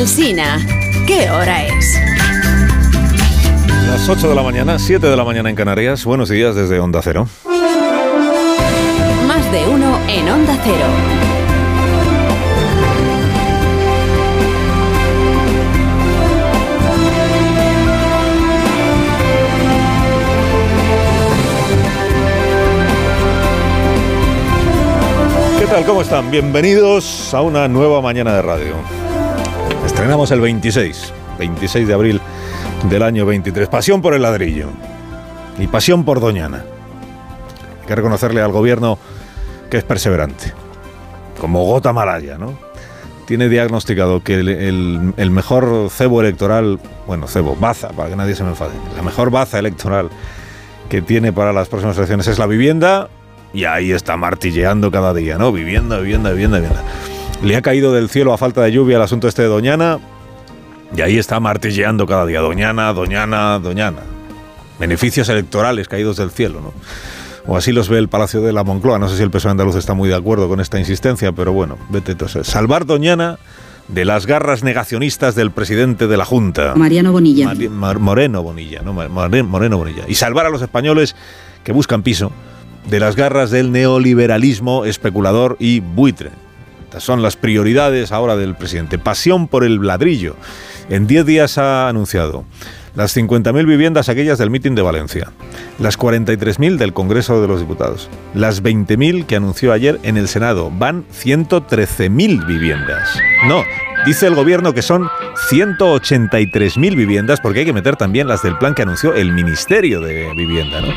Alsina, ¿qué hora es? Las 8 de la mañana, 7 de la mañana en Canarias. Buenos días desde Onda Cero. Más de uno en Onda Cero. ¿Qué tal? ¿Cómo están? Bienvenidos a una nueva mañana de radio. Estrenamos el 26, 26 de abril del año 23. Pasión por el ladrillo y pasión por Doñana. Hay que reconocerle al gobierno que es perseverante, como gota malaya, ¿no? Tiene diagnosticado que el, el- mejor cebo electoral, bueno, cebo, baza, para que nadie se me enfade, la mejor baza electoral que tiene para las próximas elecciones es la vivienda y ahí está martilleando cada día, ¿no? Vivienda, vivienda, vivienda, vivienda. Le ha caído del cielo a falta de lluvia el asunto este de Doñana y ahí está martilleando cada día. Doñana, Doñana, Doñana. Beneficios electorales caídos del cielo, ¿no? O así los ve el Palacio de la Moncloa. No sé si el PSOE andaluz está muy de acuerdo con esta insistencia, pero bueno, vete entonces. Salvar Doñana de las garras negacionistas del presidente de la Junta. Mariano Bonilla. Mari- Mar- Moreno Bonilla, ¿no? Moreno Bonilla. Y salvar a los españoles que buscan piso de las garras del neoliberalismo especulador y buitre. Son las prioridades ahora del presidente. Pasión por el ladrillo. En 10 días ha anunciado las 50.000 viviendas aquellas del mitin de Valencia, las 43.000 del Congreso de los Diputados, las 20.000 que anunció ayer en el Senado. Van 113.000 viviendas. No, dice el gobierno que son 183.000 viviendas porque hay que meter también las del plan que anunció el Ministerio de Vivienda. ¿no?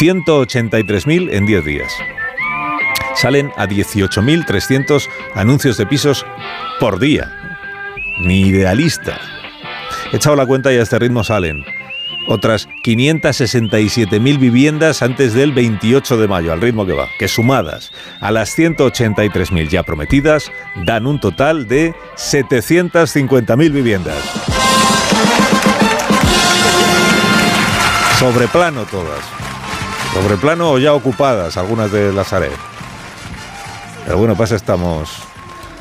183.000 en 10 días salen a 18.300 anuncios de pisos por día. Ni idealista. He echado la cuenta y a este ritmo salen otras 567.000 viviendas antes del 28 de mayo, al ritmo que va, que sumadas a las 183.000 ya prometidas, dan un total de 750.000 viviendas. Sobreplano todas. Sobreplano o ya ocupadas, algunas de las ARE. Pero bueno, eso estamos,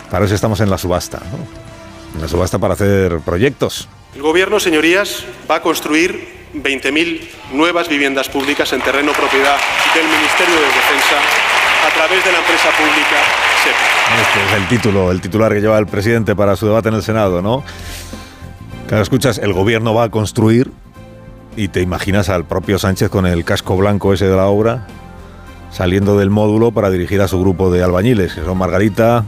para eso estamos en la subasta, ¿no? En la subasta para hacer proyectos. El Gobierno, señorías, va a construir 20.000 nuevas viviendas públicas en terreno propiedad del Ministerio de Defensa a través de la empresa pública SEPA. Este es el título, el titular que lleva el presidente para su debate en el Senado, ¿no? Claro, escuchas, el gobierno va a construir y te imaginas al propio Sánchez con el casco blanco ese de la obra saliendo del módulo para dirigir a su grupo de albañiles, que son Margarita,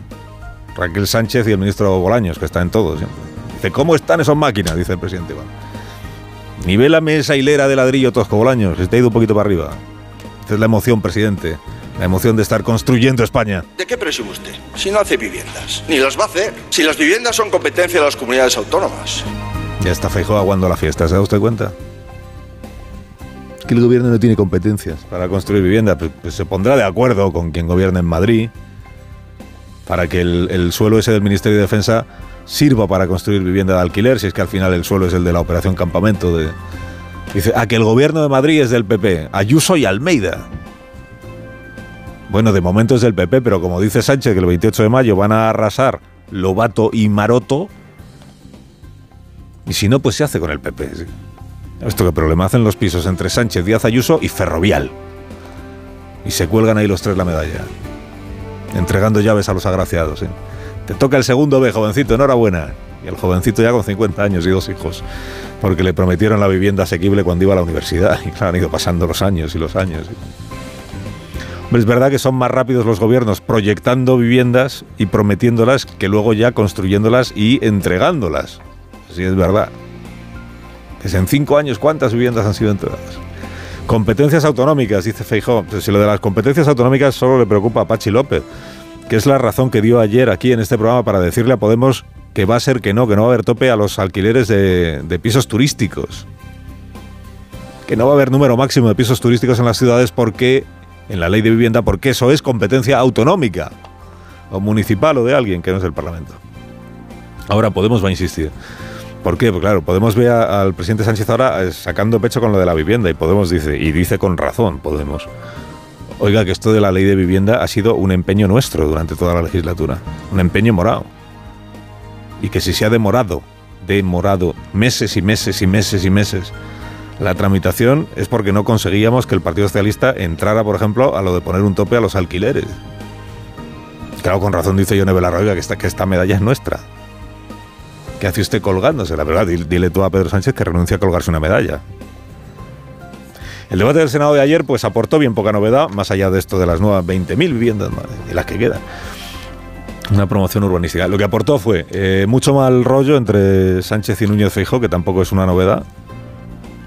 Raquel Sánchez y el ministro Bolaños, que está en todos. siempre. Dice, ¿cómo están esas máquinas? Dice el presidente. Iván. Nivélame esa hilera de ladrillo Tosco Bolaños, que te ha ido un poquito para arriba. Esta es la emoción, presidente. La emoción de estar construyendo España. ¿De qué presume usted? Si no hace viviendas. Ni las va a hacer. Si las viviendas son competencia de las comunidades autónomas. Ya está Feijóo aguando la fiesta, ¿se da usted cuenta? Que el gobierno no tiene competencias para construir vivienda. Pues, pues se pondrá de acuerdo con quien gobierna en Madrid para que el, el suelo ese del Ministerio de Defensa sirva para construir vivienda de alquiler, si es que al final el suelo es el de la operación campamento. De... Dice, a que el gobierno de Madrid es del PP, Ayuso y Almeida. Bueno, de momento es del PP, pero como dice Sánchez, que el 28 de mayo van a arrasar Lobato y Maroto, y si no, pues se hace con el PP. Esto que problema hacen los pisos entre Sánchez, Díaz Ayuso y Ferrovial. Y se cuelgan ahí los tres la medalla. Entregando llaves a los agraciados. ¿eh? Te toca el segundo B, jovencito, enhorabuena. Y el jovencito ya con 50 años y dos hijos. Porque le prometieron la vivienda asequible cuando iba a la universidad. Y claro, han ido pasando los años y los años. Hombre, es verdad que son más rápidos los gobiernos proyectando viviendas y prometiéndolas que luego ya construyéndolas y entregándolas. Sí, es verdad. Es en cinco años, ¿cuántas viviendas han sido entregadas? Competencias autonómicas, dice Feijó. Si lo de las competencias autonómicas solo le preocupa a Pachi López, que es la razón que dio ayer aquí en este programa para decirle a Podemos que va a ser que no, que no va a haber tope a los alquileres de, de pisos turísticos. Que no va a haber número máximo de pisos turísticos en las ciudades porque, en la ley de vivienda, porque eso es competencia autonómica, o municipal o de alguien que no es el Parlamento. Ahora Podemos va a insistir. ¿Por qué? Pues claro, Podemos ver al presidente Sánchez ahora eh, sacando pecho con lo de la vivienda y Podemos dice, y dice con razón Podemos, oiga que esto de la ley de vivienda ha sido un empeño nuestro durante toda la legislatura, un empeño morado. y que si se ha demorado, demorado meses y meses y meses y meses la tramitación es porque no conseguíamos que el Partido Socialista entrara, por ejemplo, a lo de poner un tope a los alquileres. Claro, con razón dice Yone Belarroiga que esta, que esta medalla es nuestra. ¿Qué hace usted colgándose? La verdad, dile tú a Pedro Sánchez que renuncia a colgarse una medalla. El debate del Senado de ayer pues aportó bien poca novedad, más allá de esto de las nuevas 20.000 viviendas de las que quedan. Una promoción urbanística. Lo que aportó fue eh, mucho mal rollo entre Sánchez y Núñez Feijó, que tampoco es una novedad.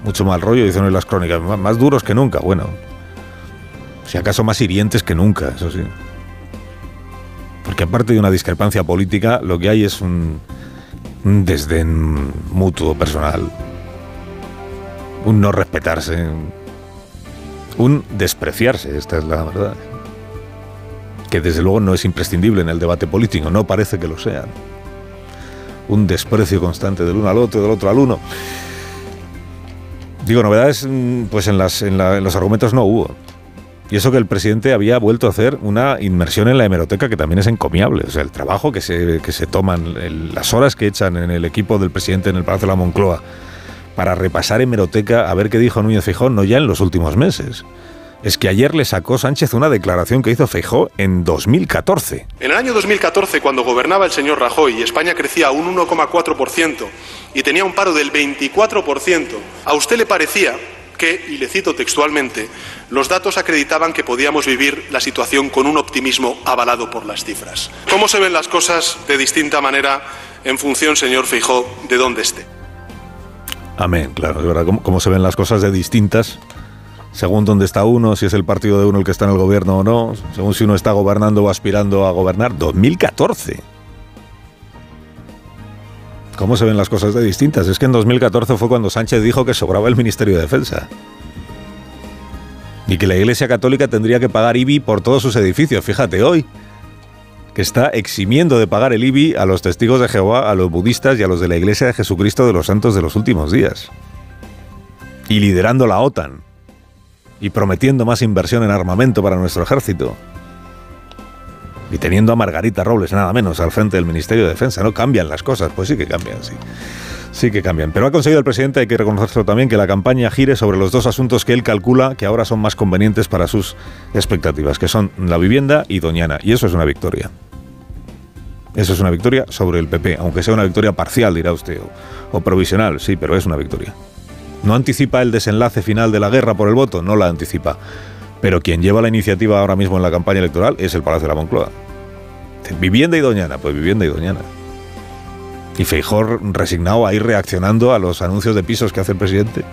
Mucho mal rollo, dicen en las crónicas. Más duros que nunca, bueno. Si acaso más hirientes que nunca, eso sí. Porque aparte de una discrepancia política, lo que hay es un, un desdén mutuo, personal. Un no respetarse. Un despreciarse, esta es la verdad que desde luego no es imprescindible en el debate político, no parece que lo sea. Un desprecio constante del uno al otro, del otro al uno. Digo, novedades, mm, pues en, los argumentos no hubo. Y eso que el presidente había vuelto a hacer una inmersión en la hemeroteca que también es encomiable. O sea, el trabajo que se, que se toman, las horas que echan en el equipo del presidente en el Palacio de la Moncloa para repasar hemeroteca a ver qué dijo Núñez Fijón, no ya en los últimos meses es que ayer le sacó Sánchez una declaración que hizo Feijó en 2014. En el año 2014, cuando gobernaba el señor Rajoy y España crecía un 1,4% y tenía un paro del 24%, a usted le parecía que, y le cito textualmente, los datos acreditaban que podíamos vivir la situación con un optimismo avalado por las cifras. ¿Cómo se ven las cosas de distinta manera en función, señor Feijó, de dónde esté? Amén, claro, de verdad, cómo se ven las cosas de distintas según dónde está uno, si es el partido de uno el que está en el gobierno o no, según si uno está gobernando o aspirando a gobernar. 2014. ¿Cómo se ven las cosas de distintas? Es que en 2014 fue cuando Sánchez dijo que sobraba el Ministerio de Defensa. Y que la Iglesia Católica tendría que pagar IBI por todos sus edificios. Fíjate hoy, que está eximiendo de pagar el IBI a los testigos de Jehová, a los budistas y a los de la Iglesia de Jesucristo de los Santos de los últimos días. Y liderando la OTAN y prometiendo más inversión en armamento para nuestro ejército. Y teniendo a Margarita Robles, nada menos, al frente del Ministerio de Defensa. No cambian las cosas, pues sí que cambian, sí. Sí que cambian. Pero ha conseguido el presidente, hay que reconocerlo también, que la campaña gire sobre los dos asuntos que él calcula que ahora son más convenientes para sus expectativas, que son la vivienda y Doñana. Y eso es una victoria. Eso es una victoria sobre el PP, aunque sea una victoria parcial, dirá usted, o provisional, sí, pero es una victoria. ¿No anticipa el desenlace final de la guerra por el voto? No la anticipa. Pero quien lleva la iniciativa ahora mismo en la campaña electoral es el Palacio de la Moncloa. Vivienda y Doñana, pues vivienda y Doñana. Y Feijor resignado a ir reaccionando a los anuncios de pisos que hace el presidente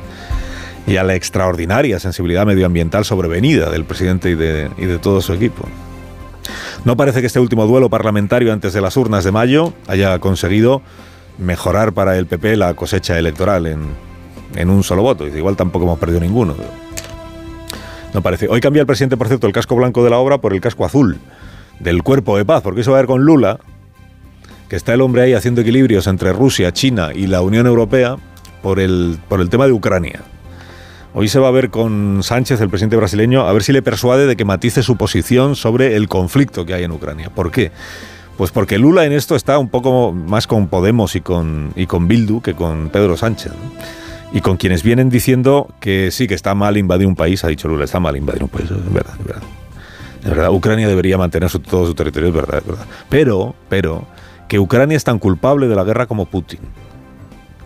y a la extraordinaria sensibilidad medioambiental sobrevenida del presidente y de, todo su equipo. No parece que este último duelo parlamentario antes de las urnas de mayo haya conseguido mejorar para el PP la cosecha electoral en, en un solo voto. Igual tampoco hemos perdido ninguno. No parece. Hoy cambia el presidente, por cierto, el casco blanco de la obra por el casco azul del cuerpo de paz, porque eso va a ver con Lula, que está el hombre ahí haciendo equilibrios entre Rusia, China y la Unión Europea por el, por el tema de Ucrania. Hoy se va a ver con Sánchez, el presidente brasileño, a ver si le persuade de que matice su posición sobre el conflicto que hay en Ucrania. ¿Por qué? Pues porque Lula en esto está un poco más con Podemos y con, y con Bildu que con Pedro Sánchez y con quienes vienen diciendo que sí, que está mal invadir un país, ha dicho Lula, está mal invadir un país, es verdad, es verdad. Es verdad, Ucrania debería mantener todo su territorio, es verdad, es verdad. Pero, pero, que Ucrania es tan culpable de la guerra como Putin,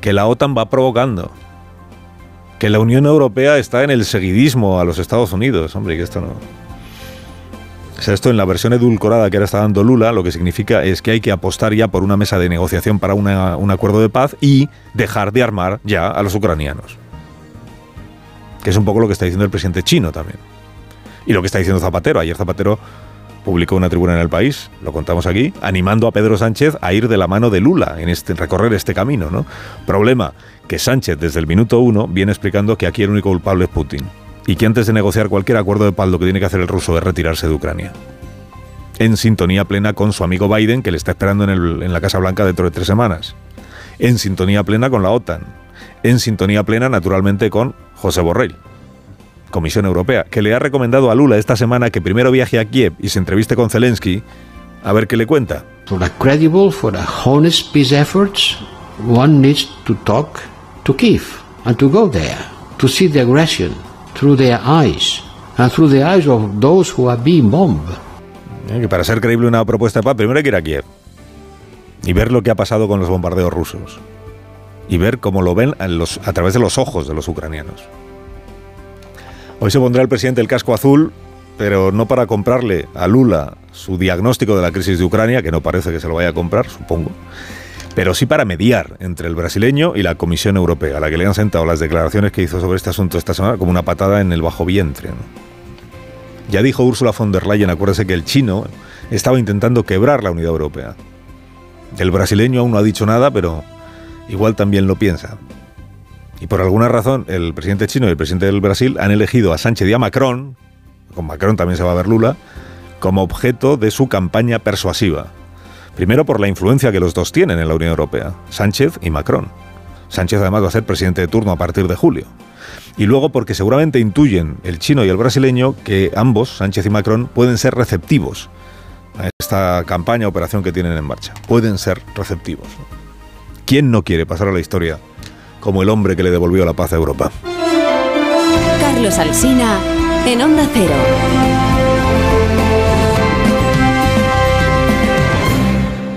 que la OTAN va provocando, que la Unión Europea está en el seguidismo a los Estados Unidos, hombre, que esto no... O sea, esto en la versión edulcorada que ahora está dando Lula, lo que significa es que hay que apostar ya por una mesa de negociación para un acuerdo de paz y dejar de armar ya a los ucranianos. Que es un poco lo que está diciendo el presidente chino también. Y lo que está diciendo Zapatero. Ayer Zapatero publicó una tribuna en el país, lo contamos aquí, animando a Pedro Sánchez a ir de la mano de Lula en este, recorrer este camino. ¿no? Problema, que Sánchez desde el minuto uno viene explicando que aquí el único culpable es Putin y que antes de negociar cualquier acuerdo de paz lo que tiene que hacer el ruso es retirarse de Ucrania. En sintonía plena con su amigo Biden, que le está esperando en, la Casa Blanca dentro de tres semanas. En sintonía plena con la OTAN. En sintonía plena, naturalmente, con José Borrell. Comisión Europea, que le ha recomendado a Lula esta semana que primero viaje a Kiev y se entreviste con Zelensky A ver qué le cuenta. For a credible, for a honest peace efforts, one needs to talk to Kiev and to go there, to see the aggression through their eyes and through the eyes of those who are being bombed. Eh, que para ser creíble una propuesta de paz, primero hay que ir a Kiev y ver lo que ha pasado con los bombardeos rusos y ver cómo lo ven a, los, a través de los ojos de los ucranianos. Hoy se pondrá el presidente el casco azul, pero no para comprarle a Lula su diagnóstico de la crisis de Ucrania, que no parece que se lo vaya a comprar, supongo, pero sí para mediar entre el brasileño y la Comisión Europea, a la que le han sentado las declaraciones que hizo sobre este asunto esta semana como una patada en el bajo vientre. Ya dijo Ursula von der Leyen, acuérdese que el chino estaba intentando quebrar la unidad europea. El brasileño aún no ha dicho nada, pero igual también lo piensa. Y por alguna razón, el presidente chino y el presidente del Brasil han elegido a Sánchez y a Macron, con Macron también se va a ver Lula, como objeto de su campaña persuasiva. Primero por la influencia que los dos tienen en la Unión Europea, Sánchez y Macron. Sánchez además va a ser presidente de turno a partir de julio. Y luego porque seguramente intuyen el chino y el brasileño que ambos, Sánchez y Macron, pueden ser receptivos a esta campaña, operación que tienen en marcha. Pueden ser receptivos. ¿Quién no quiere pasar a la historia como el hombre que le devolvió la paz a Europa? Carlos Alsina en Onda Cero.